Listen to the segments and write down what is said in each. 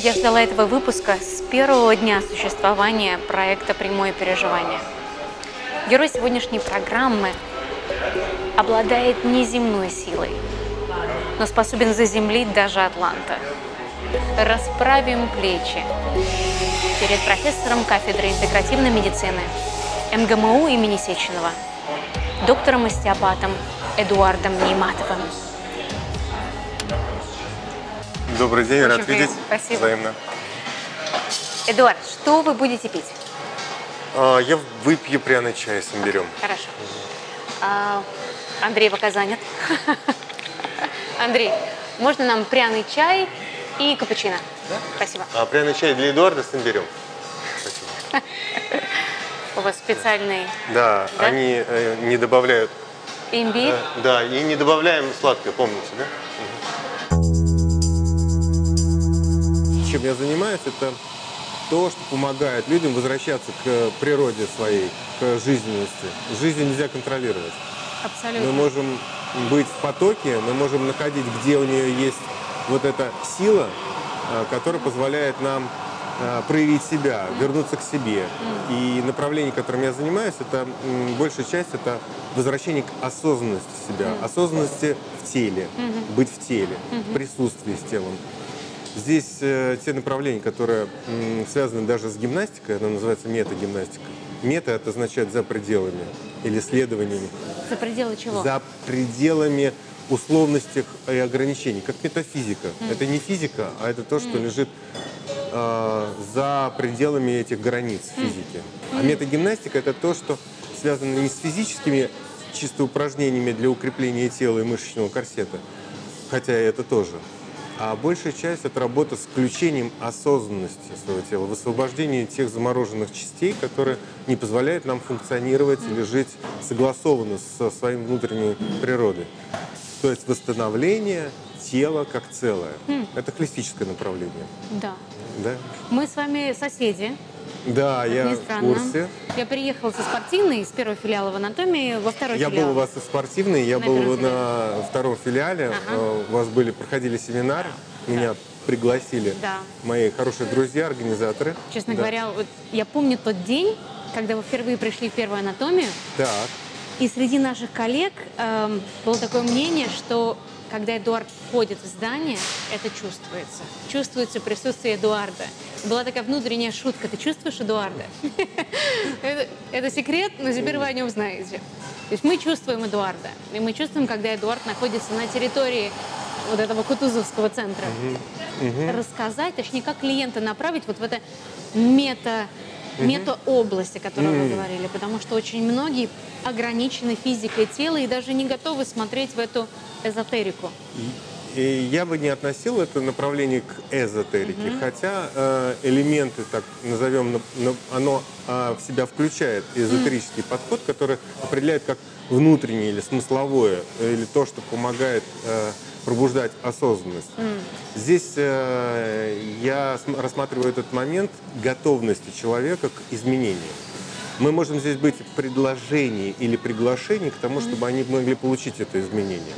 Я ждала этого выпуска с первого дня существования проекта «Прямое переживание». Герой сегодняшней программы обладает неземной силой, но способен заземлить даже Атланта. Расправим плечи перед профессором кафедры интегративной медицины МГМУ имени Сеченова, доктором-остеопатом Эдуардом Нейматовым. Добрый день, Очень рад приятно. видеть. Спасибо. Взаимно. Эдуард, что вы будете пить? А, я выпью пряный чай с имбирем. Хорошо. А, Андрей пока занят. Андрей, можно нам пряный чай и капучино? Да? Спасибо. А пряный чай для Эдуарда с имбирем. Спасибо. У вас специальный Да, Да? они э, не добавляют. имбирь. э, да, и не добавляем сладкое, помните, да? Чем я занимаюсь, это то, что помогает людям возвращаться к природе своей, к жизненности. Жизнь нельзя контролировать. Мы Абсолютно. можем быть в потоке, мы можем находить, где у нее есть вот эта сила, э, которая позволяет нам э, проявить себя, вернуться к себе. И направление, которым я занимаюсь, это большая часть это возвращение к осознанности себя, осознанности в теле, быть в теле, присутствии с телом. Здесь э, те направления, которые м, связаны даже с гимнастикой, она называется метагимнастика. Мета это означает за пределами или следованиями За пределы чего? за пределами условностей и ограничений, как метафизика. Это не физика, а это то, что лежит э, за пределами этих границ физики. А метагимнастика это то, что связано не с физическими чисто упражнениями для укрепления тела и мышечного корсета, хотя это тоже. А большая часть это работа с включением осознанности своего тела, высвобождение тех замороженных частей, которые не позволяют нам функционировать или жить согласованно со своей внутренней природой. То есть восстановление тела как целое. Это холистическое направление. Да. Да, Мы с вами соседи. Да как я в курсе. Я приехала со спортивной, из первого филиала в анатомии, во второй Я филиал. был у вас и спортивный, я На был на втором филиале. Ага. Э, У вас были, проходили семинары, меня пригласили Да. мои хорошие друзья, организаторы. Честно Да. говоря, вот я помню тот день, когда вы впервые пришли в первую анатомию, Так. И среди наших коллег эм, было такое мнение, что когда Эдуард входит в здание, это чувствуется. Чувствуется присутствие Эдуарда. Была такая внутренняя шутка. Ты чувствуешь Эдуарда? Это секрет, но теперь вы о нем знаете. То есть мы чувствуем Эдуарда. И мы чувствуем, когда Эдуард находится на территории вот этого Кутузовского центра. Рассказать, точнее, как клиента направить вот в это мета мета-область, о которой мы говорили, потому что очень многие ограничены физикой тела и даже не готовы смотреть в эту эзотерику. И я бы не относил это направление к эзотерике, хотя э, элементы, так назовем, на- на- оно э, в себя включает эзотерический подход, который определяет как внутреннее или смысловое, э, или то, что помогает э, пробуждать осознанность. Здесь э, я см- рассматриваю этот момент готовности человека к изменениям. Мы можем здесь быть в предложении или приглашении к тому, чтобы они могли получить это изменение.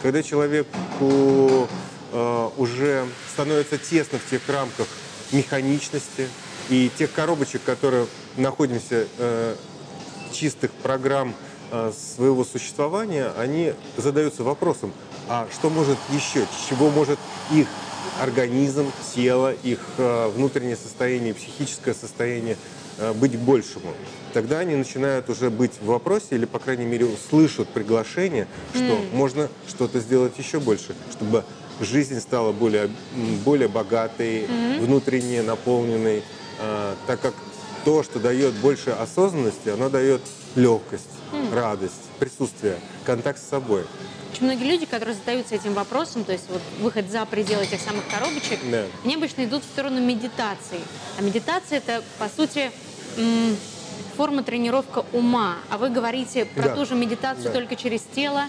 Когда человеку э, уже становится тесно в тех рамках механичности и тех коробочек, которые находимся э, чистых программ своего существования, они задаются вопросом, а что может еще, чего может их организм, тело, их э, внутреннее состояние, психическое состояние э, быть большему. Тогда они начинают уже быть в вопросе или, по крайней мере, слышат приглашение, что можно что-то сделать еще больше, чтобы жизнь стала более, более богатой, внутренне наполненной, э, так как то, что дает больше осознанности, оно дает легкость, радость, присутствие, контакт с собой. Очень многие люди, которые задаются этим вопросом, то есть вот выход за пределы этих самых коробочек, Да. они обычно идут в сторону медитации. А медитация это, по сути, форма тренировка ума. А вы говорите про Да. ту же медитацию Да. только через тело.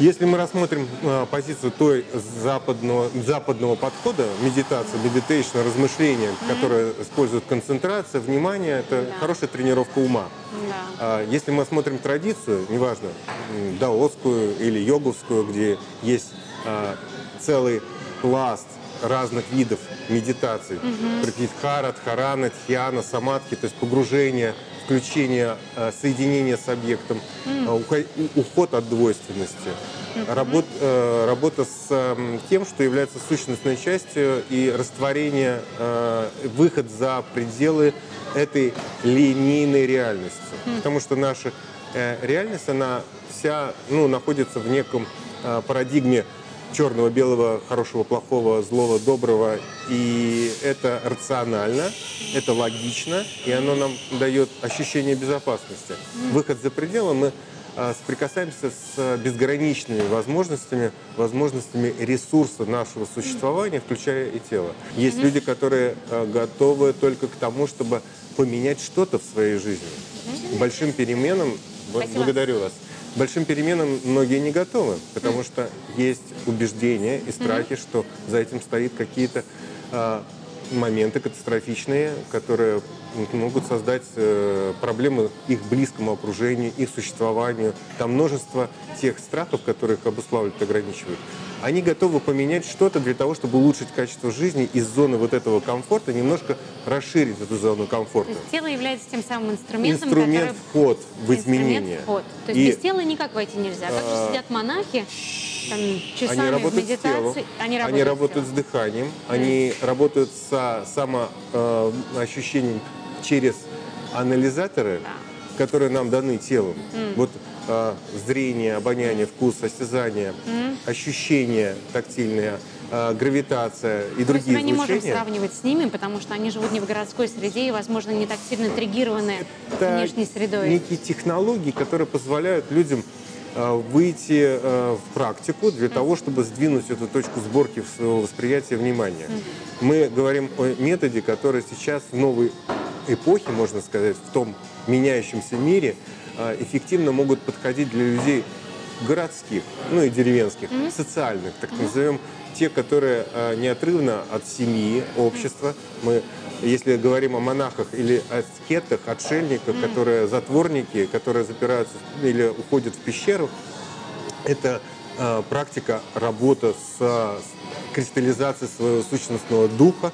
Если мы рассмотрим э, позицию той западного, западного подхода, медитация, meditation, размышления, которое использует концентрация, внимание, это Да. хорошая тренировка ума. Да. А Если мы смотрим традицию, неважно, даосскую или йоговскую, где есть а, целый пласт разных видов медитаций. Mm-hmm. Притхара, Дхарана, Тхьяна, Самадхи, то есть погружение, включение, э, соединение с объектом, mm-hmm. уход от двойственности. Mm-hmm. Работ, э, работа с э, тем, что является сущностной частью и растворение, э, выход за пределы этой линейной реальности. Потому что наша э, реальность, она вся ну, находится в неком э, парадигме черного, белого, хорошего, плохого, злого, доброго. И это рационально, это логично, и оно нам дает ощущение безопасности. Выход за пределы мы а, соприкасаемся с безграничными возможностями, возможностями ресурса нашего существования, включая и тело. Есть mm-hmm. люди, которые а, готовы только к тому, чтобы поменять что-то в своей жизни. Mm-hmm. Большим переменам, Спасибо. благодарю вас, большим переменам многие не готовы, потому что есть убеждения и страхи, что за этим стоит какие-то э, моменты катастрофичные, которые могут создать э, проблемы их близкому окружению, их существованию. Там множество тех страхов, которые их обуславливают, ограничивают они готовы поменять что-то для того, чтобы улучшить качество жизни из зоны вот этого комфорта, немножко расширить эту зону комфорта. То есть тело является тем самым инструментом, Инструмент который... вход в изменения. Инструмент вход. То есть и... без тела никак войти нельзя. Как же а, сидят монахи, там, часами они работают в медитации. С телом, они работают, они работают с, с дыханием, mm. они работают с самоощущением через анализаторы, да. которые нам даны телом. Mm. Вот э, зрение, обоняние, вкус, осязание, mm. ощущения тактильные, э, гравитация и Мы другие себя не можем сравнивать с ними, потому что они живут не в городской среде и, возможно, не так сильно тригированы Это внешней средой. некие технологии, которые позволяют людям э, выйти в практику для того, чтобы сдвинуть эту точку сборки своего восприятия внимания. Мы говорим о методе, который сейчас в новой эпохе, можно сказать, в том меняющемся мире а, эффективно могут подходить для людей городских, ну и деревенских, mm-hmm. социальных, так mm-hmm. назовем, те, которые а, неотрывно от семьи, общества. Мы, если говорим о монахах или аскетах, отшельниках, mm-hmm. которые затворники, которые запираются или уходят в пещеру, это э, практика работы с, с кристаллизацией своего сущностного духа,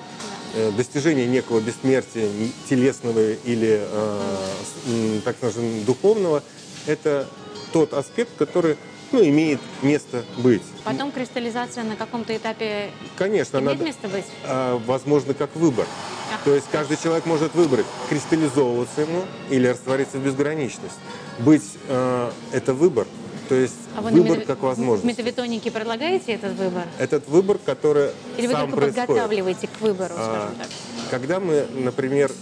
достижение некого бессмертия телесного или, э, так скажем, духовного, это тот аспект, который ну, имеет место быть. Потом кристаллизация на каком-то этапе Конечно, имеет надо, место быть? Э, возможно, как выбор. Ах. То есть каждый человек может выбрать, кристаллизовываться ему или раствориться в безграничность. Быть э, – это выбор. То есть а выбор мет... как возможность. В метавитонике предлагаете этот выбор? Этот выбор, который Или сам вы только происходит. подготавливаете к выбору, а, скажем так? Когда мы, например,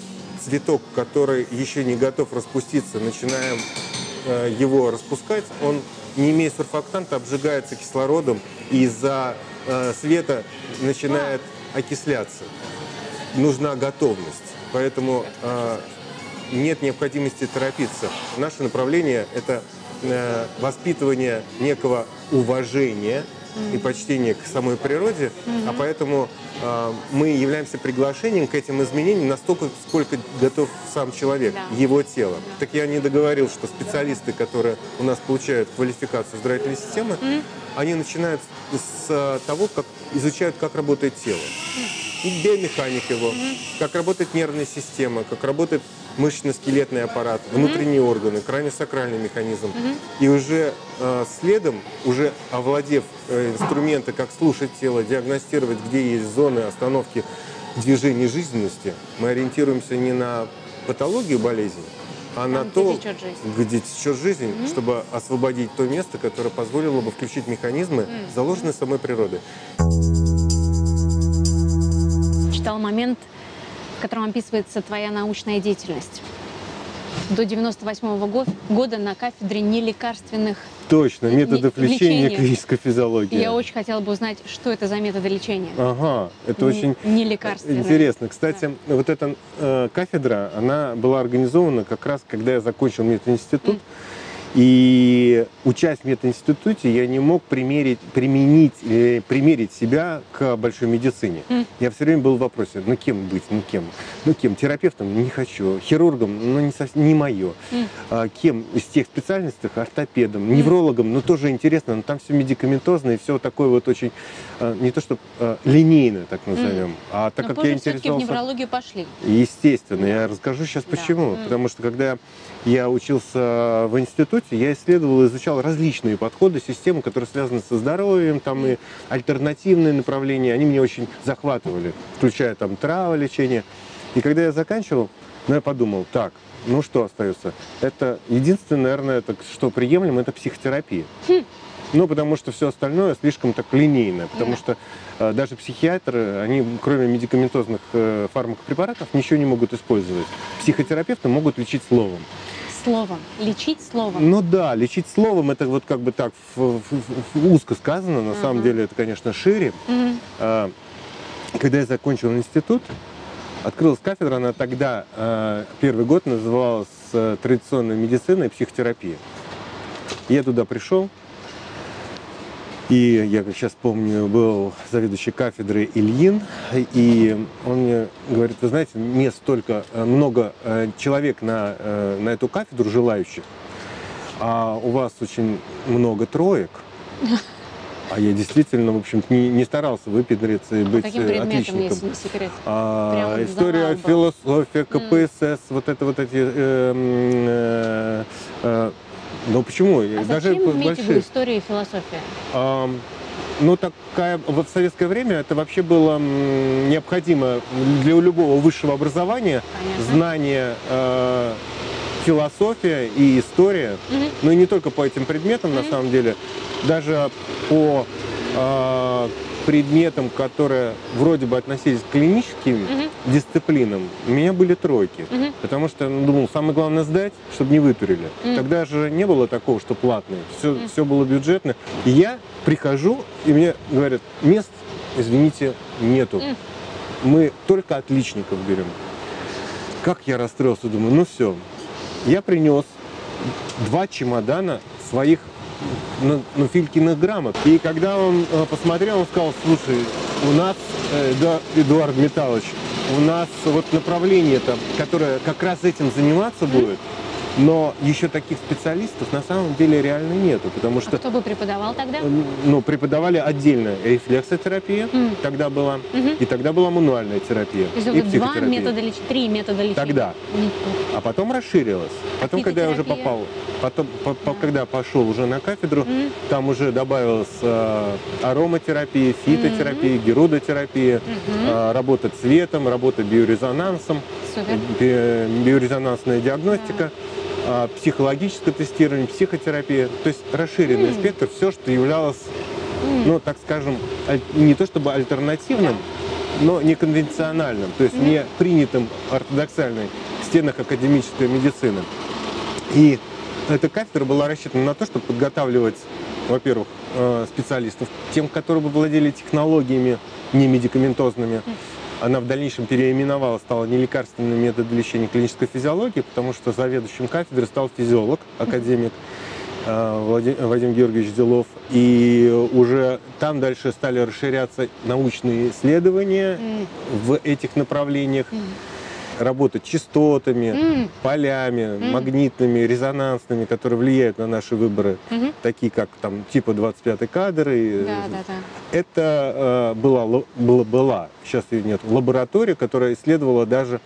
цветок, который еще не готов распуститься, начинаем э, его распускать, он, не имея сурфактанта, обжигается кислородом и из-за э, света начинает а. окисляться. Нужна готовность. Поэтому э, нет необходимости торопиться. Наше направление – это воспитывание некого уважения и почтения к самой природе, mm-hmm. а поэтому э, мы являемся приглашением к этим изменениям настолько, сколько готов сам человек, да. его тело. Да. Так я не договорил, что специалисты, которые у нас получают квалификацию здравоохранительной системы, mm-hmm. они начинают с э, того, как изучают, как работает тело. Mm-hmm. И биомеханик его, mm-hmm. как работает нервная система, как работает мышечно-скелетный аппарат, внутренние mm-hmm. органы, крайне сакральный механизм. Mm-hmm. И уже э, следом, уже овладев э, инструменты, как слушать тело, диагностировать, где есть зоны остановки движения жизненности, мы ориентируемся не на патологию болезни, а Там, на то, течет где течет жизнь, mm-hmm. чтобы освободить то место, которое позволило бы включить механизмы, mm-hmm. заложенные самой природой. Читал момент котором описывается твоя научная деятельность. До 98 -го года на кафедре нелекарственных Точно, методов не, лечения, лечения клинической физиологии. Я очень хотела бы узнать, что это за методы лечения. Ага, это не, очень не лекарственные. интересно. Кстати, да. вот эта э, кафедра, она была организована как раз, когда я закончил мединститут. Mm. И учась в мединституте, я не мог примерить, применить, э, примерить себя к большой медицине. М. Я все время был в вопросе, ну кем быть, ну кем? Ну кем? Терапевтом? Не хочу. Хирургом? Ну не, совсем, не мое. М. А, кем из тех специальностей? Ортопедом, неврологом, ну тоже интересно, но там все медикаментозно и все такое вот очень, а, не то что а, линейное, так назовем, а так Но как я все-таки в интересовался... неврологию пошли. Естественно, я расскажу сейчас Да. почему. М. Потому что когда я учился в институте, я исследовал изучал различные подходы, системы, которые связаны со здоровьем, там и альтернативные направления, они меня очень захватывали, включая там траволечение. И когда я заканчивал, ну, я подумал, так, ну что остается? Это единственное, наверное, это, что приемлемо, это психотерапия. Ну, потому что все остальное слишком так линейно. Потому что э, даже психиатры, они, кроме медикаментозных э, фармакопрепаратов, ничего не могут использовать. Психотерапевты могут лечить словом. Словом. Лечить словом. Ну да, лечить словом это вот как бы так в- в- в- узко сказано, на самом Ага. деле это, конечно, шире. А, Когда я закончил институт, открылась кафедра, она тогда, э, первый год называлась э, традиционная медицина и психотерапия. Я туда пришел, и я, как сейчас помню, был заведующий кафедры Ильин, и он мне говорит, вы знаете, не столько э, много э, человек на, э, на эту кафедру желающих, а у вас очень много троек. А я действительно, в общем не, не старался выпендриться и По быть каким э, предметам, отличником. если не секрет? А, Прям история, философия, КПСС, вот это вот эти. э, м, э, э, ну почему? А Даже зачем иметь в виду большие. историю и философию? Ам, ну, такая, вот в советское время это вообще было необходимо для любого высшего образования Понятно. знание э, философия и история. Мгм. Ну и не только по этим предметам, на Мгм. самом деле, даже по э, предметам, которые вроде бы относились к клиническим Мгм. дисциплинам, у меня были тройки. Мгм. Потому что ну, думал, самое главное сдать, чтобы не вытурили. Мгм. Тогда же не было такого, что платное. Все, Мгм. все было бюджетно. И я прихожу, и мне говорят, мест, извините, нету. Мгм. Мы только отличников берем. Как я расстроился, думаю, ну все. Я принес два чемодана своих ну, ну, Филькиных грамот. И когда он э, посмотрел, он сказал, слушай, у нас, э, Эду- Эдуард Михайлович, у нас вот направление-то, которое как раз этим заниматься будет, но еще таких специалистов на самом деле реально нету, потому А что кто бы преподавал тогда? э, ну, преподавали отдельно рефлексотерапия, М. тогда была, Мгм. и тогда была мануальная терапия, То есть и вот два психотерапия. метода лечения, три метода лечения. Тогда. Неплохо. А потом расширилось. Потом, когда я уже попал, потом, по- по- Да. когда пошел уже на кафедру, Мгм. там уже добавилась э, ароматерапия, фитотерапия, герудотерапия, Мгм. э, работа цветом, работа биорезонансом, Супер. би- биорезонансная диагностика, э, психологическое тестирование, психотерапия. То есть расширенный М. спектр, все, что являлось, М. ну, так скажем, не то чтобы альтернативным, но неконвенциональным, то есть Мгм. не принятым ортодоксальной в стенах академической медицины. И эта кафедра была рассчитана на то, чтобы подготавливать, во-первых, э, специалистов, тем, которые бы владели технологиями не медикаментозными. Она в дальнейшем переименовала, стала не лекарственным методом лечения клинической физиологии, потому что заведующим кафедры стал физиолог, академик э, Влади- Вадим Георгиевич Делов. И уже там дальше стали расширяться научные исследования М. в этих направлениях, М. работать частотами, М. полями, Мгм. магнитными, резонансными, которые влияют на наши выборы, Мгм. такие как там типа 25 кадр. И, Да, да, да. Это э, была, была, была, сейчас ее нет, лаборатория, которая исследовала даже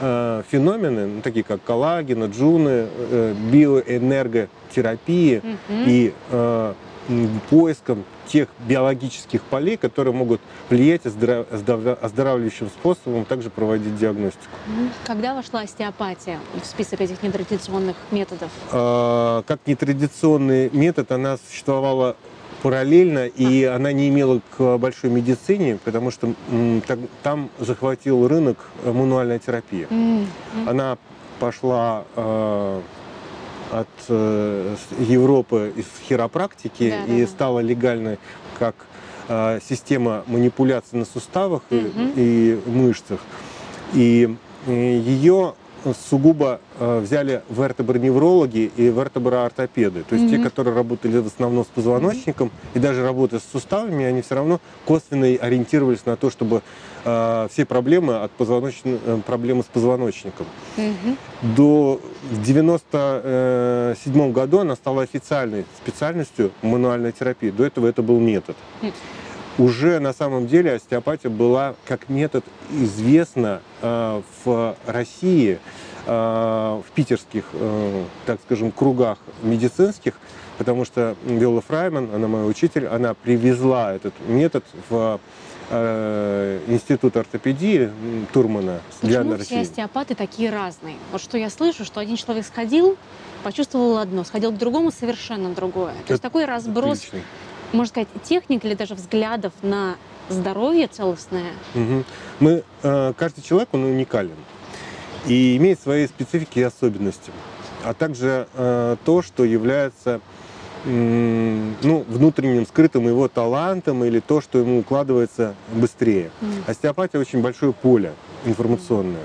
э, феномены, ну, такие как коллагена, джуны, э, биоэнерготерапии Мгм. и э, поиском тех биологических полей, которые могут влиять оздора- оздора- оздоравливающим способом, также проводить диагностику. Когда вошла остеопатия в список этих нетрадиционных методов? А, Как нетрадиционный метод, она существовала параллельно, и она не имела к большой медицине, потому что там захватил рынок э, мануальная терапия. Она пошла э, от э, Европы из хиропрактики Да, и да. стала легальной как э, система манипуляций на суставах и, Мгм. и мышцах. И э, ее сугубо э, взяли вертеброневрологи и вертеброортопеды. То есть mm-hmm. те, которые работали в основном с позвоночником mm-hmm. и даже работая с суставами, они все равно косвенно ориентировались на то, чтобы э, все проблемы от позвоночника, э, проблемы с позвоночником. Mm-hmm. До в 97 году она стала официальной специальностью мануальной терапии. До этого это был метод. Mm-hmm уже на самом деле остеопатия была как метод известна э, в России, э, в питерских, э, так скажем, кругах медицинских, потому что Виола Фрайман, она мой учитель, она привезла этот метод в э, Институт ортопедии Турмана для Почему России. все остеопаты такие разные? Вот что я слышу, что один человек сходил, почувствовал одно, сходил к другому совершенно другое. То Это есть такой разброс отличный можно сказать, техник или даже взглядов на здоровье целостное? Угу. Мы, э, каждый человек, он уникален и имеет свои специфики и особенности, а также э, то, что является ну, внутренним скрытым его талантом или то, что ему укладывается быстрее. Остеопатия очень большое поле информационное.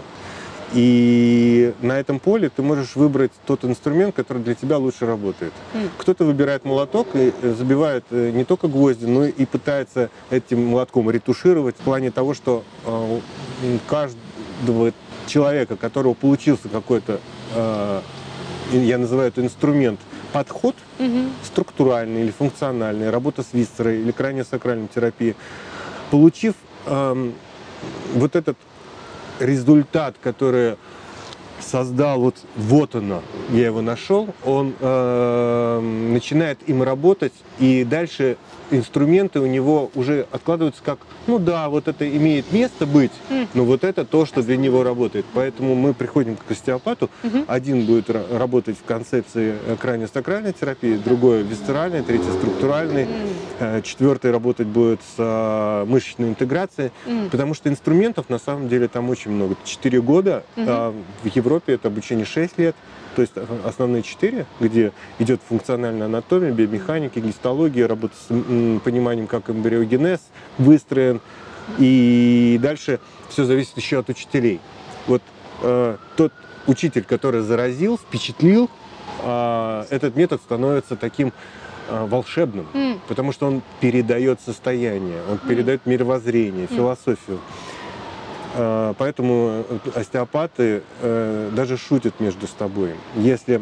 И на этом поле ты можешь выбрать тот инструмент, который для тебя лучше работает. Mm. Кто-то выбирает молоток и э, забивает э, не только гвозди, но и пытается этим молотком ретушировать в плане того, что э, каждого человека, которого получился какой-то, я называю это инструмент, подход mm-hmm. структуральный или функциональный, работа с висцерой или крайне сакральной терапии, получив эм, вот этот результат, который создал, вот, вот оно, я его нашел, он э, начинает им работать, и дальше инструменты у него уже откладываются как, ну да, вот это имеет место быть, но вот это то, что для него работает. Поэтому мы приходим к остеопату, один будет работать в концепции крайне-сакральной терапии, другой висцеральной, третий структуральной, э, четвертый работать будет с э, мышечной интеграцией, потому что инструментов на самом деле там очень много. Четыре года, а в Европе это обучение 6 лет, то есть основные четыре, где идет функциональная анатомия, биомеханика, гистология, работа с пониманием, как эмбриогенез выстроен. И дальше все зависит еще от учителей. Вот э, тот учитель, который заразил, впечатлил, э, этот метод становится таким э, волшебным, mm. потому что он передает состояние, он mm. передает мировоззрение, mm. философию. Э, поэтому остеопаты э, даже шутят между собой. Если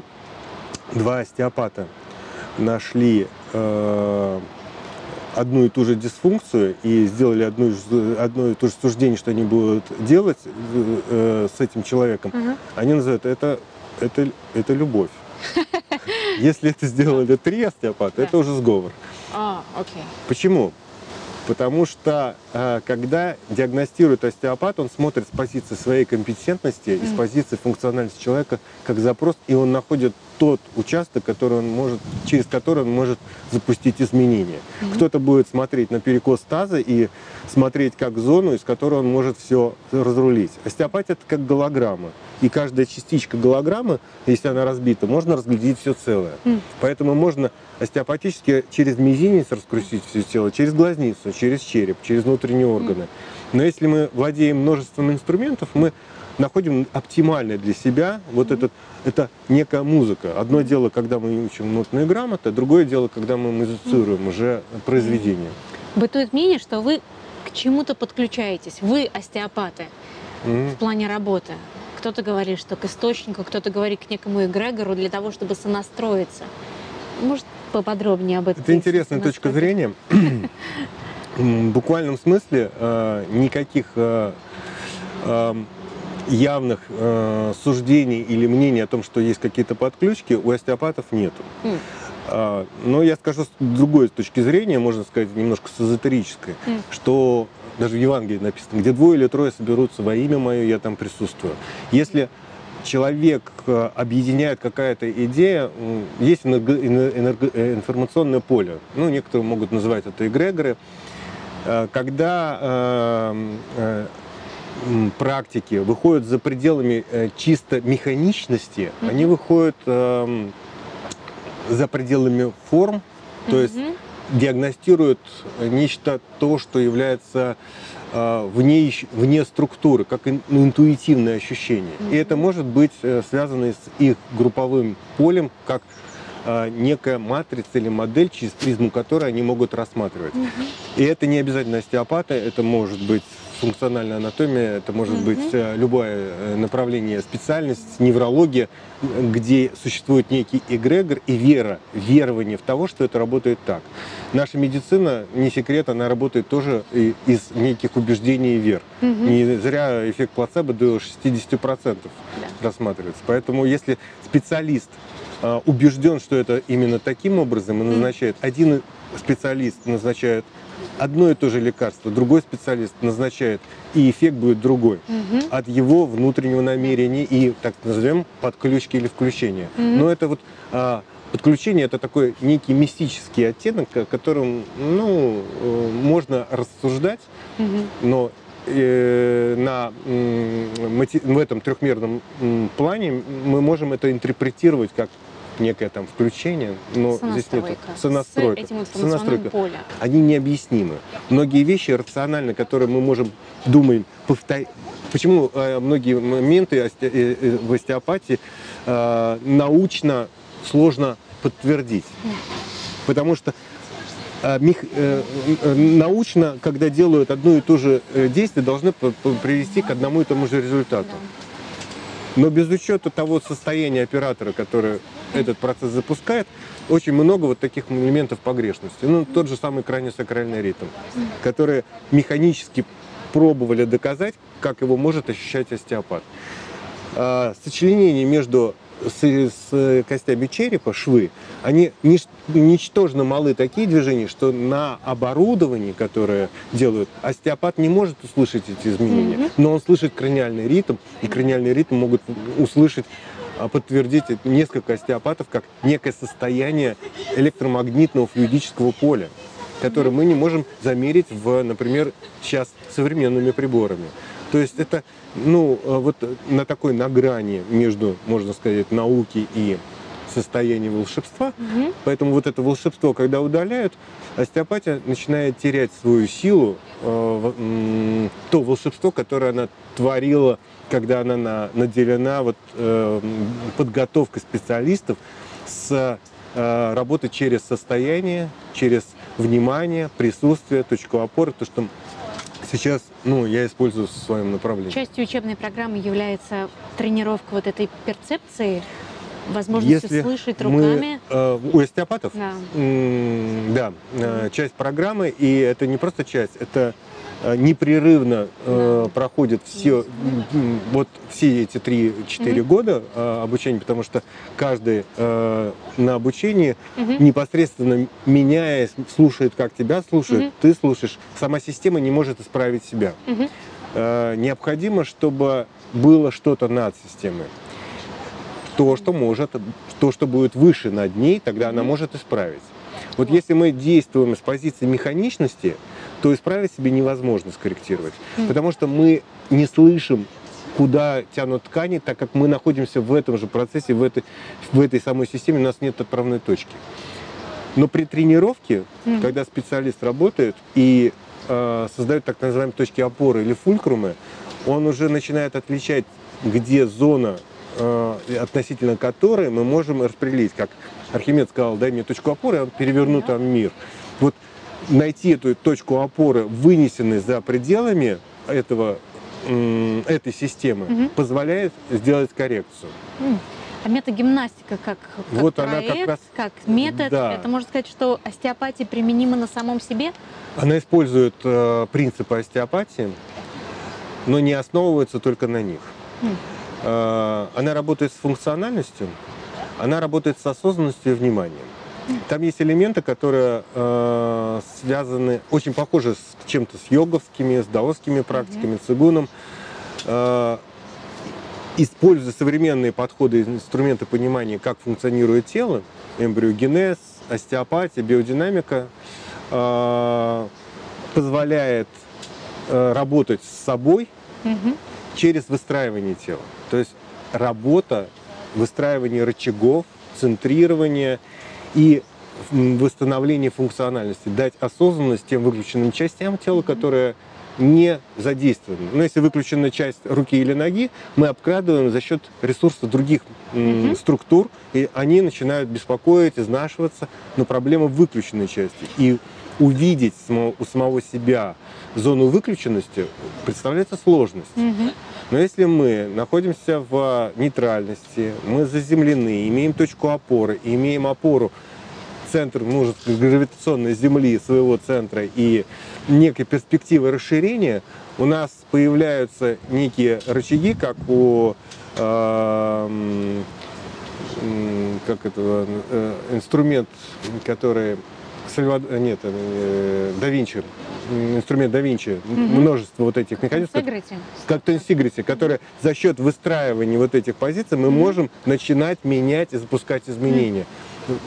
два остеопата нашли э, одну и ту же дисфункцию и сделали одну, одно и то же суждение, что они будут делать э, с этим человеком, угу. они называют это, это, это любовь. Если это сделали три остеопата, это уже сговор. А, окей. Почему? Потому что э, когда диагностирует остеопат, он смотрит с позиции своей компетентности и с позиции функциональности человека как запрос, и он находит тот участок, который он может, через который он может запустить изменения. Mm-hmm. Кто-то будет смотреть на перекос таза и смотреть как зону, из которой он может все разрулить. Остеопатия это как голограмма. И каждая частичка голограммы, если она разбита, можно разглядеть все целое. Mm. Поэтому можно остеопатически через мизинец раскрутить все тело, через глазницу, через череп, через внутренние органы. Но если мы владеем множеством инструментов, мы находим оптимальное для себя вот этот, это некая музыка. Одно дело, когда мы учим нотные грамоты, другое дело, когда мы музицируем уже произведение. Бытует мнение, что вы к чему-то подключаетесь. Вы остеопаты mm-hmm. в плане работы. Кто-то говорит, что к источнику, кто-то говорит к некому эгрегору для того, чтобы сонастроиться. Может, поподробнее об этом? Это интересная точка зрения. В буквальном смысле э, никаких э, эм, явных э, суждений или мнений о том, что есть какие-то подключки, у остеопатов нету. Mm. А, но я скажу с другой точки зрения, можно сказать, немножко с эзотерической, mm. что даже в Евангелии написано, где двое или трое соберутся во имя мое, я там присутствую. Если человек э, объединяет какая-то идея, есть энерго, энерго, э, информационное поле. Ну, некоторые могут называть это эгрегоры. Э, когда практики выходят за пределами чисто механичности, mm-hmm. они выходят э, за пределами форм, то mm-hmm. есть диагностируют нечто то, что является вне, вне структуры, как ин, интуитивное ощущение. Mm-hmm. И это может быть э, связано с их групповым полем, как э, некая матрица или модель, через призму которой они могут рассматривать. Mm-hmm. И это не обязательно остеопаты, это может быть функциональная анатомия, это может mm-hmm. быть э, любое э, направление, специальность, неврология, где существует некий эгрегор и вера, верование в того, что это работает так. Наша медицина, не секрет, она работает тоже из неких убеждений и вер. Mm-hmm. Не зря эффект плацебо до 60% да. рассматривается. Поэтому если специалист э, убежден, что это именно таким образом и назначает, mm-hmm. один специалист назначает одно и то же лекарство, другой специалист назначает, и эффект будет другой угу. от его внутреннего намерения и, так назовем, подключки или включения. Угу. Но это вот а, подключение это такой некий мистический оттенок, о котором ну, э, можно рассуждать, угу. но э, на, в этом трехмерном плане мы можем это интерпретировать как некое там включение, но здесь нет сонастройка. С этим сонастройка. Поле. Они необъяснимы. Многие вещи рационально, которые мы можем думаем повторять. Почему э, многие моменты э, э, в остеопатии э, научно сложно подтвердить? Потому что мех, научно, когда делают одно и то же действие, должны привести к одному и тому же результату. Но без учета того состояния оператора, который этот процесс запускает, очень много вот таких элементов погрешности. Ну, тот же самый крайне-сакральный ритм, который механически пробовали доказать, как его может ощущать остеопат. А, сочленение между с, с костями черепа, швы, они нич, ничтожно малы такие движения, что на оборудовании, которое делают, остеопат не может услышать эти изменения, mm-hmm. но он слышит краниальный ритм, и краниальный ритм могут услышать а, подтвердить несколько остеопатов как некое состояние электромагнитного флюидического поля, которое мы не можем замерить, в, например, сейчас современными приборами. То есть это ну, э, вот на такой на грани между, можно сказать, науки и состоянием волшебства. Угу. Поэтому вот это волшебство, когда удаляют, остеопатия начинает терять свою силу, э, то волшебство, которое она творила, когда она на, наделена вот, э, подготовкой специалистов с э, работы через состояние, через внимание, присутствие, точку опоры, то, что Сейчас, ну, я использую в своем направлении. Частью учебной программы является тренировка вот этой перцепции, возможности Если слышать руками. Мы, э, у остеопатов? Да. М- да, э, часть программы, и это не просто часть, это непрерывно э, проходит все, вот все эти 3-4 угу. года э, обучения, потому что каждый э, на обучении угу. непосредственно меняясь, слушает, как тебя слушает, угу. ты слушаешь, сама система не может исправить себя. Угу. Э, необходимо, чтобы было что-то над системой. То, что может, то, что будет выше над ней, тогда она может исправить. Вот если мы действуем с позиции механичности, то исправить себе невозможно скорректировать. Mm. Потому что мы не слышим куда тянут ткани, так как мы находимся в этом же процессе, в этой, в этой самой системе, у нас нет отправной точки. Но при тренировке, mm. когда специалист работает и э, создает так называемые точки опоры или фулькрумы, он уже начинает отличать, где зона, э, относительно которой мы можем распределить. Как Архимед сказал, дай мне точку опоры, он переверну там мир. Вот найти эту точку опоры, вынесенной за пределами этого, этой системы, угу. позволяет сделать коррекцию. А метагимнастика как, как вот проект, она как, раз, как метод, да. это можно сказать, что остеопатия применима на самом себе? Она использует э, принципы остеопатии, но не основывается только на них. Mm. Э, она работает с функциональностью, она работает с осознанностью и вниманием. Там есть элементы, которые э, связаны, очень похожи с чем-то с йоговскими, с даосскими практиками, mm-hmm. цигуном. Э, используя современные подходы, инструменты понимания, как функционирует тело, эмбриогенез, остеопатия, биодинамика, э, позволяет э, работать с собой mm-hmm. через выстраивание тела. То есть работа, выстраивание рычагов, центрирование – и восстановление функциональности, дать осознанность тем выключенным частям тела, которые не задействованы. Но если выключена часть руки или ноги, мы обкрадываем за счет ресурса других м, структур, и они начинают беспокоить, изнашиваться, но проблема в выключенной части. И увидеть у самого себя зону выключенности представляется сложность. Но если мы находимся в нейтральности, мы заземлены, имеем точку опоры, имеем опору центр множества гравитационной Земли, своего центра и некой перспективы расширения, у нас появляются некие рычаги, как у м, как это э, инструмент, который Сальвад... нет, э, да Винчи, инструмент да Винчи, множество вот этих механизмов, Сыграйте. как тенсигрити, которые за счет выстраивания вот этих позиций мы можем начинать менять и запускать изменения.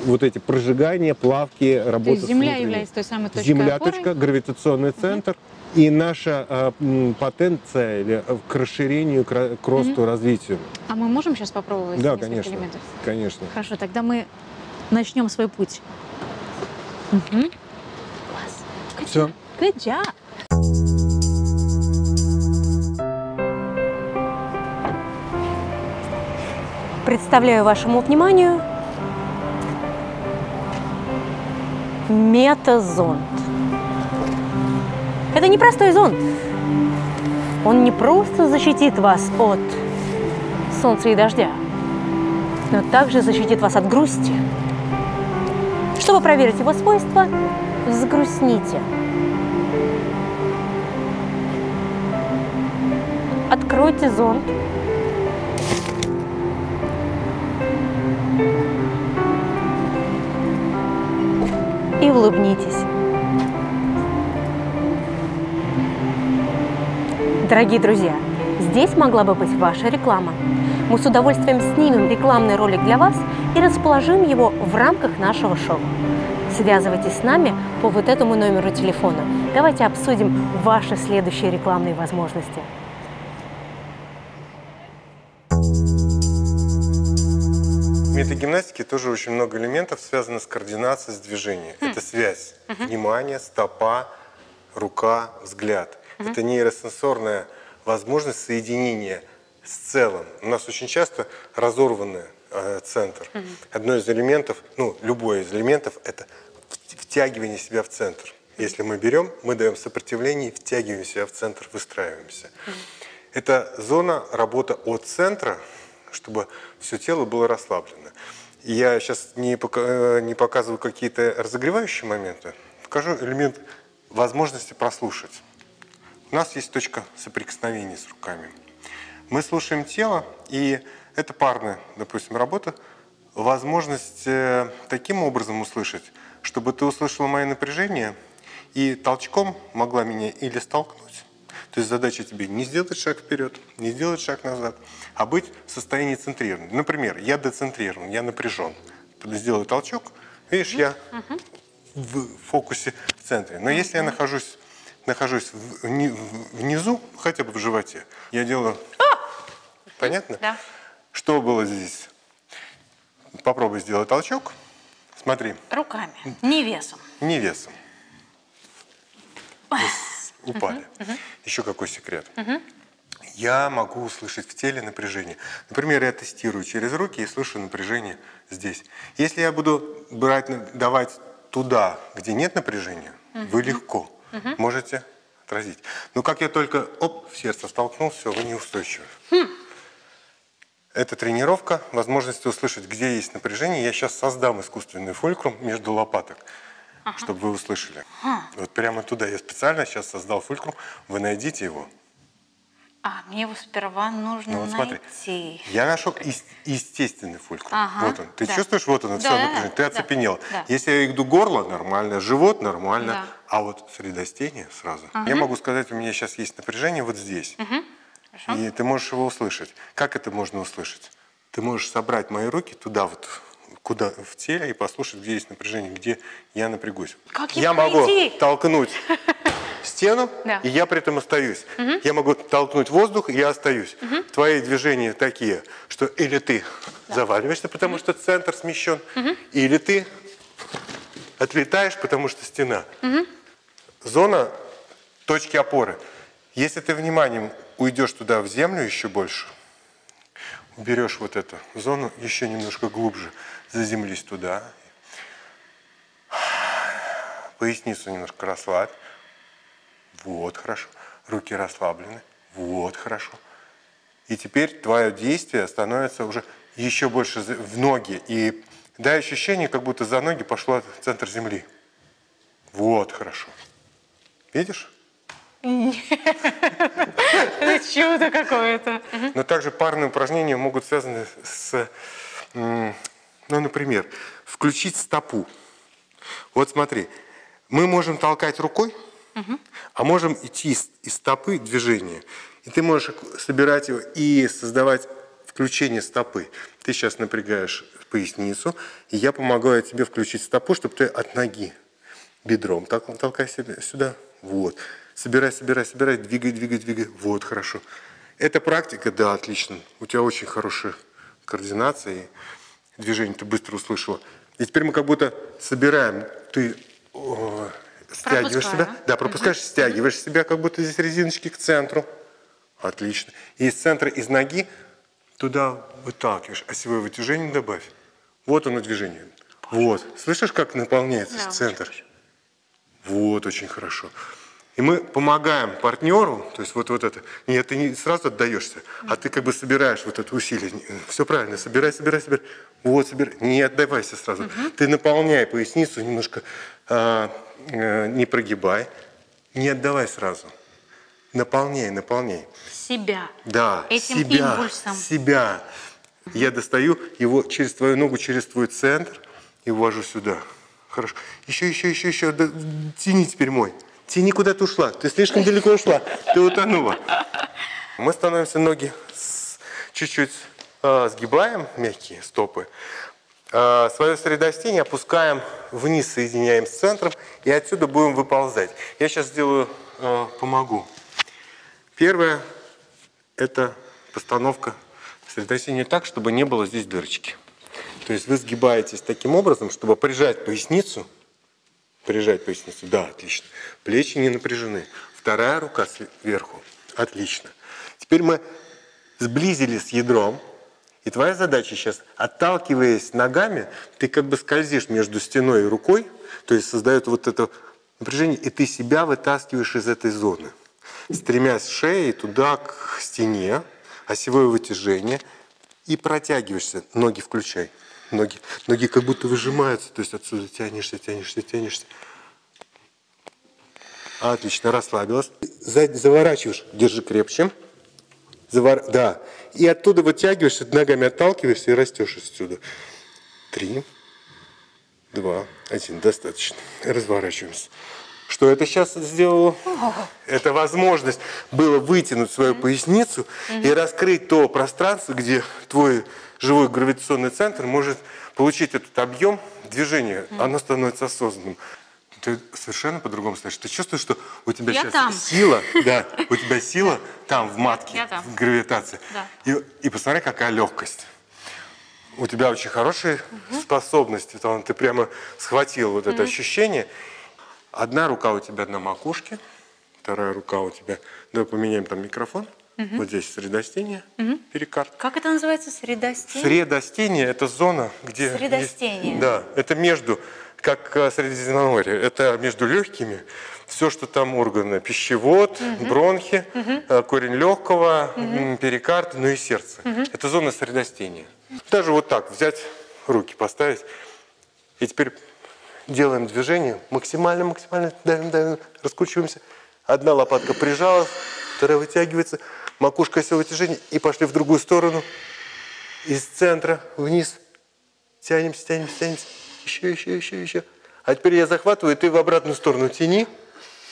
Вот эти прожигания, плавки, То работа есть Земля внутренней. является той самой точкой Земля опоры. точка, гравитационный центр и наша э, потенция или, э, к расширению, к, к росту, развитию. А мы можем сейчас попробовать Да, конечно. элементов? Конечно. Хорошо, тогда мы начнем свой путь. Мгм. Класс. Все. Good job. Представляю вашему вниманию метазонд. Это не простой зонд. Он не просто защитит вас от солнца и дождя, но также защитит вас от грусти. Чтобы проверить его свойства, загрустните. Откройте зонд и улыбнитесь. Дорогие друзья, здесь могла бы быть ваша реклама. Мы с удовольствием снимем рекламный ролик для вас и расположим его в рамках нашего шоу. Связывайтесь с нами по вот этому номеру телефона. Давайте обсудим ваши следующие рекламные возможности. Метагимнастике тоже очень много элементов связано с координацией, с движением. Это связь. Внимание, стопа, рука, взгляд. Это нейросенсорная возможность соединения с целым. У нас очень часто разорванный э, центр. Одно из элементов, ну, любой из элементов, это втягивание себя в центр. Если мы берем, мы даем сопротивление, втягиваем себя в центр, выстраиваемся. Это зона работы от центра, чтобы все тело было расслаблено. Я сейчас не, пока- э, не показываю какие-то разогревающие моменты, покажу элемент возможности прослушать. У нас есть точка соприкосновения с руками. Мы слушаем тело, и это парная, допустим, работа. Возможность э, таким образом услышать, чтобы ты услышала мое напряжение и толчком могла меня или столкнуть. То есть задача тебе не сделать шаг вперед, не сделать шаг назад, а быть в состоянии центрирования. Например, я децентрирован, я напряжен. Сделаю толчок, видишь, я в фокусе в центре. Но если я нахожусь, нахожусь внизу, хотя бы в животе, я делаю... Понятно? Да. Что было здесь? Попробуй сделать толчок. Смотри, Руками, не весом. не весом. Упали. Еще какой секрет? Я могу услышать в теле напряжение. Например, я тестирую через руки и слышу напряжение здесь. Если я буду брать, давать туда, где нет напряжения, вы легко можете отразить. Но как я только оп, в сердце столкнул, все, вы неустойчивы. Это тренировка, возможность услышать, где есть напряжение. Я сейчас создам искусственный фулькрум между лопаток, чтобы вы услышали. Вот прямо туда я специально сейчас создал фулькрум. Вы найдите его. А, мне его сперва нужно Ну вот смотри. найти. Я нашел ес- естественный фулькрум. Ага, вот он. Ты да. чувствуешь, вот он, все Да, да, напряжение. да, Ты да, оцепенел. да. Если я иду горло, нормально. Живот, нормально. Да. А вот средостение сразу. Я могу сказать, у меня сейчас есть напряжение вот здесь. Хорошо. И ты можешь его услышать. Как это можно услышать? Ты можешь собрать мои руки туда вот, куда в теле и послушать, где есть напряжение, где я напрягусь. Как я могу толкнуть стену, Да. и я при этом остаюсь. Я могу толкнуть воздух, и я остаюсь. Твои движения такие, что или ты заваливаешься, потому что центр смещен, или ты отлетаешь, потому что стена. Зона точки опоры. Если ты вниманием уйдешь туда в землю еще больше, уберешь вот эту зону еще немножко глубже, заземлись туда, поясницу немножко расслабь, вот, хорошо, руки расслаблены, вот, хорошо. И теперь твое действие становится уже еще больше в ноги, и дай ощущение, как будто за ноги пошло в центр земли. Вот, хорошо. Видишь? Это чудо какое-то. Но также парные упражнения могут связаны с, ну, например, включить стопу. Вот смотри, мы можем толкать рукой, а можем идти из, из стопы движение. И ты можешь собирать его и создавать включение стопы. Ты сейчас напрягаешь поясницу, и я помогаю тебе включить стопу, чтобы ты от ноги бедром толкай себя сюда. Вот. Собирай, собирай, собирай, двигай, двигай, двигай. Вот, хорошо. Эта практика, да, отлично. У тебя очень хорошая координация движение ты быстро услышала. И теперь мы как будто собираем. Ты о, стягиваешь Пропускаю. себя. Да, пропускаешь, угу. стягиваешь себя, как будто здесь резиночки к центру. Отлично. И из центра, из ноги туда выталкиваешь. Осевое вытяжение добавь. Вот оно движение. Вот. Слышишь, как наполняется Да, центр? Вот, очень хорошо. И мы помогаем партнеру, то есть вот, вот это. Нет, ты не сразу отдаешься, а ты как бы собираешь вот это усилие. Все правильно, собирай, собирай, собирай. Вот, собирай. Не отдавайся сразу. Ты наполняй поясницу немножко, а, а, не прогибай. Не отдавай сразу. Наполняй, наполняй. Себя. Да, Этим себя, импульсом. себя. Я достаю его через твою ногу, через твой центр и ввожу сюда. Хорошо. Еще, еще, еще, еще. Тяни теперь мой. Тяни, куда ты ушла. Ты слишком далеко ушла. Ты утонула. Мы становимся ноги чуть-чуть э, сгибаем, мягкие стопы. Э, свое средостение опускаем вниз, соединяем с центром. И отсюда будем выползать. Я сейчас сделаю, э, помогу. Первое – это постановка средостения так, чтобы не было здесь дырочки. То есть вы сгибаетесь таким образом, чтобы прижать поясницу. Прижать поясницу. Да, отлично. Плечи не напряжены. Вторая рука сверху. Отлично. Теперь мы сблизились с ядром. И твоя задача сейчас, отталкиваясь ногами, ты как бы скользишь между стеной и рукой, то есть создает вот это напряжение, и ты себя вытаскиваешь из этой зоны. Стремясь шеей туда, к стене, осевое вытяжение, и протягиваешься, ноги включай. Ноги, ноги как будто выжимаются, то есть отсюда тянешься, тянешься, тянешься. Отлично, расслабилась. Сзади заворачиваешь, держи крепче. Завор... Да. И оттуда вытягиваешься, ногами отталкиваешься и растешь отсюда. Три, два, один. Достаточно. Разворачиваемся. Что это сейчас сделало? Это возможность было вытянуть свою поясницу и раскрыть то пространство, где твой живой гравитационный центр может получить этот объем движения. Оно становится осознанным. Ты совершенно по-другому стоишь. Ты чувствуешь, что у тебя Я сейчас там. сила, да, у тебя сила там, в матке, Я там. в гравитации. Да. И, и посмотри, какая легкость. У тебя очень хорошие способности. Там ты прямо схватил вот это ощущение. Одна рука у тебя на макушке, вторая рука у тебя. Давай поменяем там микрофон. Вот здесь средостение, перикард. Как это называется? Средостение? Средостение – это зона, где… Средостение. есть- да, это между, как э, Средиземноморье, это между легкими, все, что там органы, пищевод, бронхи, э, корень легкого, м, перикард, ну и сердце. Это зона средостения. Даже вот так взять, руки поставить, и теперь делаем движение, максимально, максимально давим, давим, раскручиваемся. Одна лопатка прижалась, вторая вытягивается, макушка осевого вытяжения, и пошли в другую сторону. Из центра вниз. Тянемся, тянемся, тянемся. Еще, еще, еще, еще. А теперь я захватываю, и ты в обратную сторону тяни.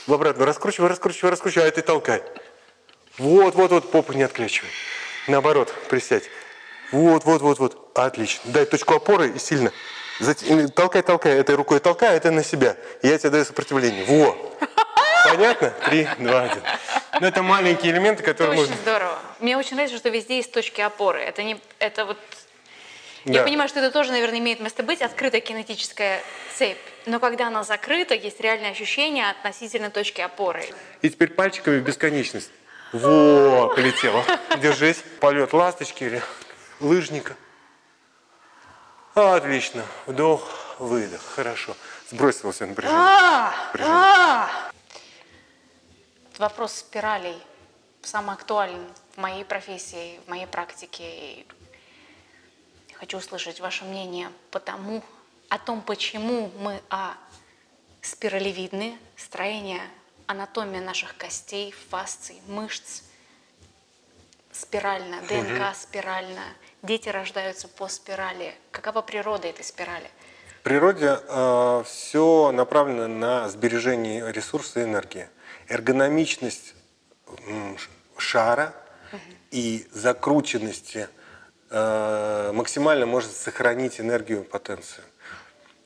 В обратную. Раскручивай, раскручивай, раскручивай, а ты толкай. Вот, вот, вот, попу не отклячивай. Наоборот, присядь. Вот, вот, вот, вот. Отлично. Дай точку опоры и сильно. Толкай, толкай. Этой рукой толкай, а это на себя. Я тебе даю сопротивление. Во. Понятно? Три, два, один. Ну, это маленькие элементы, Это которые очень можно... здорово. Мне очень нравится, что везде есть точки опоры. Это не, это вот. Я Да. понимаю, что это тоже, наверное, имеет место быть, открытая кинетическая цепь. Но когда она закрыта, есть реальное ощущение относительно точки опоры. И теперь пальчиками в бесконечность. Во, полетела. Держись. Полет ласточки или лыжника. Отлично. Вдох, выдох. Хорошо. Сбросился напряжение. А, Напряжение. а! Вопрос спиралей самый актуален в моей профессии, в моей практике. И хочу услышать ваше мнение по тому, о том, почему мы, а, спиралевидны, строение, анатомия наших костей, фасций, мышц, спирально, ДНК спирально, дети рождаются по спирали. Какова природа этой спирали? В природе все направлено на сбережение ресурса и энергии. Эргономичность шара и закрученности э, максимально может сохранить энергию потенцию.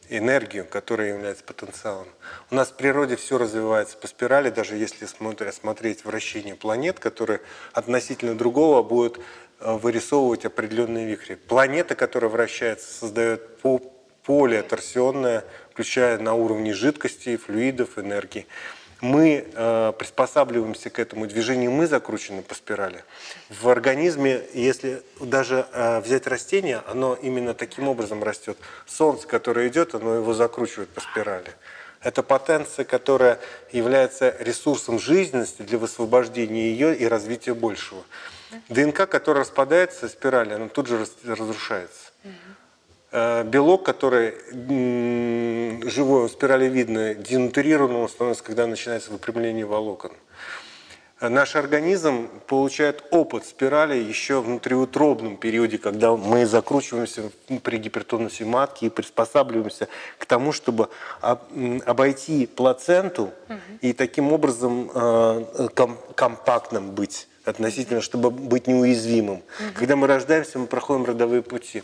Энергию, которая является потенциалом. У нас в природе все развивается по спирали, даже если смотреть вращение планет, которые относительно другого будут э, вырисовывать определенные вихри. Планета, которая вращается, создает по- поле торсионное, включая на уровне жидкостей, флюидов, энергии. Мы э, приспосабливаемся к этому движению, мы закручены по спирали. В организме, если даже э, взять растение, оно именно таким образом растет. Солнце, которое идет, оно его закручивает по спирали. Это потенция, которая является ресурсом жизненности для высвобождения ее и развития большего. ДНК, которая распадается спирали, она тут же разрушается. Э, Белок, который живой, он спиралевидный, денатурированным он становится, когда начинается выпрямление волокон. Э, Наш организм получает опыт спирали еще в внутриутробном периоде, когда мы закручиваемся при гипертонусе матки и приспосабливаемся к тому, чтобы обойти плаценту и таким образом э, ком- компактным быть относительно, чтобы быть неуязвимым. Когда мы рождаемся, мы проходим родовые пути.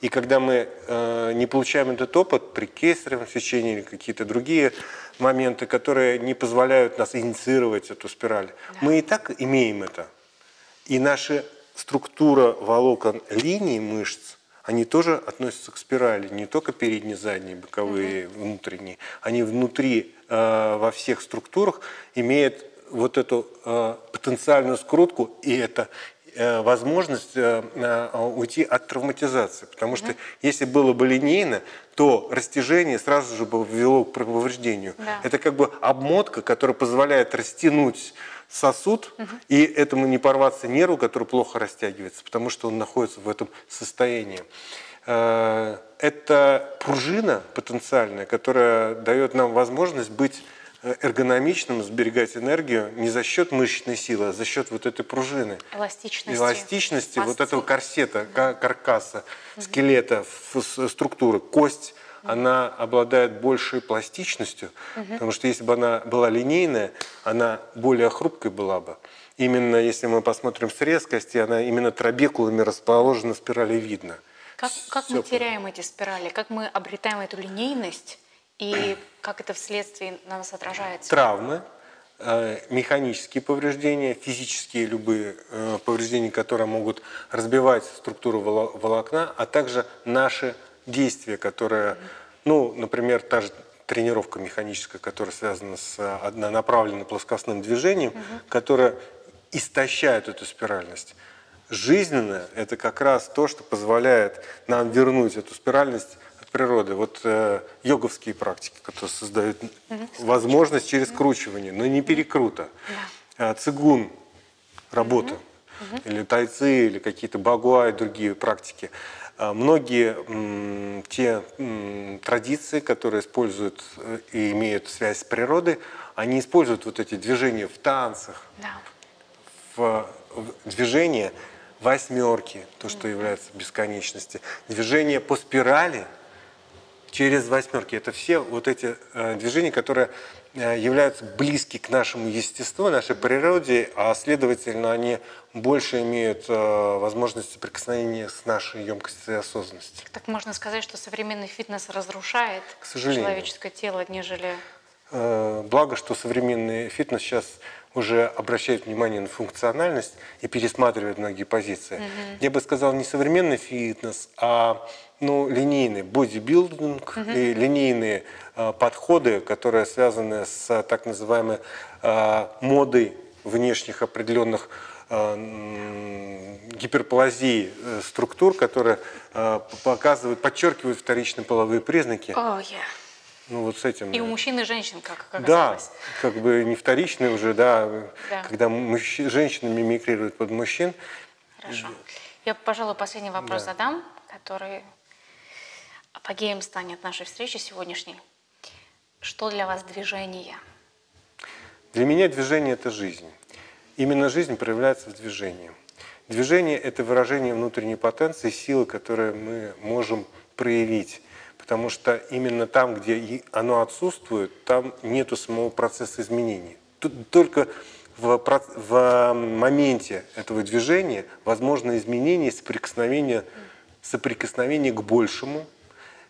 И когда мы э, не получаем этот опыт при кесаревом сечении или какие-то другие моменты, которые не позволяют нас инициировать эту спираль, мы и так имеем это. И наша структура волокон линий мышц, они тоже относятся к спирали, не только передние, задние, боковые, внутренние. Они внутри э, во всех структурах имеют вот эту э, потенциальную скрутку, и это э, возможность э, уйти от травматизации. Потому что если было бы линейно, то растяжение сразу же бы ввело к повреждению. Да. Это как бы обмотка, которая позволяет растянуть сосуд, и этому не порваться нерву, который плохо растягивается, потому что он находится в этом состоянии. Это пружина потенциальная, которая дает нам возможность быть эргономичным, сберегать энергию не за счет мышечной силы, а за счет вот этой пружины. Эластичности. Эластичности вот фасции. этого корсета, ка- каркаса, скелета, ф- с- структуры, кость, она обладает большей пластичностью, потому что если бы она была линейная, она более хрупкой была бы. Именно если мы посмотрим срез кости, она именно трабекулами расположена спиралевидно. Как, как мы теряем эти спирали? Как мы обретаем эту линейность? И как это вследствие на нас отражается? Травмы, э, механические повреждения, физические любые э, повреждения, которые могут разбивать структуру воло- волокна, а также наши действия, которые, ну, например, та же тренировка механическая, которая связана с э, однонаправленным плоскостным движением, которая истощает эту спиральность. Жизненное – это как раз то, что позволяет нам вернуть эту спиральность природы. Вот э, йоговские практики, которые создают возможность через скручивание, но не перекрута. А цигун – работа. Или тайцы, или какие-то багуа и другие практики. А Многие м, те м, традиции, которые используют э, и имеют связь с природой, они используют вот эти движения в танцах, Да. в, в движение восьмерки, то, что является бесконечности, движение по спирали через восьмерки. Это все вот эти э, движения, которые э, являются близки к нашему естеству, нашей природе, а следовательно, они больше имеют э, возможность соприкосновения с нашей емкостью и осознанностью. Так можно сказать, что современный фитнес разрушает К сожалению. человеческое тело, нежели... Благо, что современный фитнес сейчас уже обращает внимание на функциональность и пересматривает многие позиции. Я бы сказал, не современный фитнес, а ну, линейный бодибилдинг и линейные э, подходы, которые связаны с так называемой э, модой внешних определенных э, гиперплазий э, структур, которые показывают, подчеркивают вторичные половые признаки. О, я. Ну вот с этим. И у мужчин и женщин, как, как Да, оказалось. как бы не вторичные уже, да, Да. когда мужчи- женщины мимикрируют под мужчин. Хорошо. Я, пожалуй, последний вопрос Да. задам, который апогеем станет нашей встречи сегодняшней. Что для вас движение? Для меня движение – это жизнь. Именно жизнь проявляется в движении. Движение – это выражение внутренней потенции, силы, которые мы можем проявить. Потому что именно там, где оно отсутствует, там нету самого процесса изменений. Тут Только в, в моменте этого движения возможно изменение, соприкосновение, соприкосновение к большему.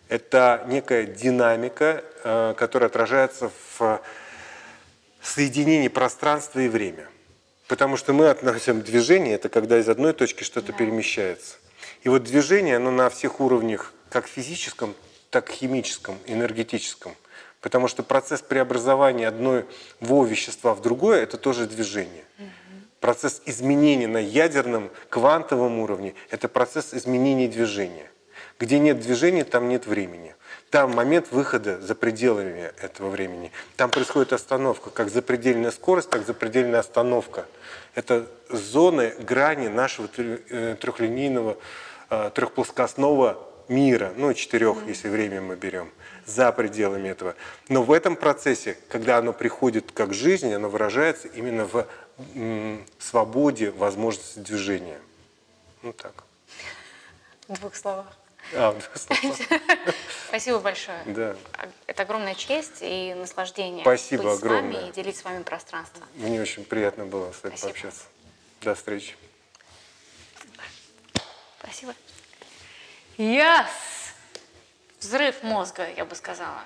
Это некая динамика, э, которая отражается в соединении пространства и время. Потому что мы относим движение, это когда из одной точки что-то перемещается. И вот движение, оно на всех уровнях, как физическом, так и химическом, энергетическом. Потому что процесс преобразования одного вещества в другое – это тоже движение. Процесс изменения на ядерном, квантовом уровне – это процесс изменения движения. Где нет движения, там нет времени. Там момент выхода за пределами этого времени. Там происходит остановка, как запредельная скорость, так запредельная остановка. Это зоны, грани нашего э, трехлинейного, э, трехплоскостного мира, ну, четырех, если время мы берем, за пределами этого. Но в этом процессе, когда оно приходит как жизнь, оно выражается именно в м, свободе возможности движения. Ну так. В двух словах. А, Спасибо большое. Да. Это огромная честь и наслаждение Спасибо быть с вами огромное. и делить с вами пространство. Мне очень приятно было с вами Спасибо. пообщаться. До встречи. Спасибо. Yes! Взрыв мозга, я бы сказала.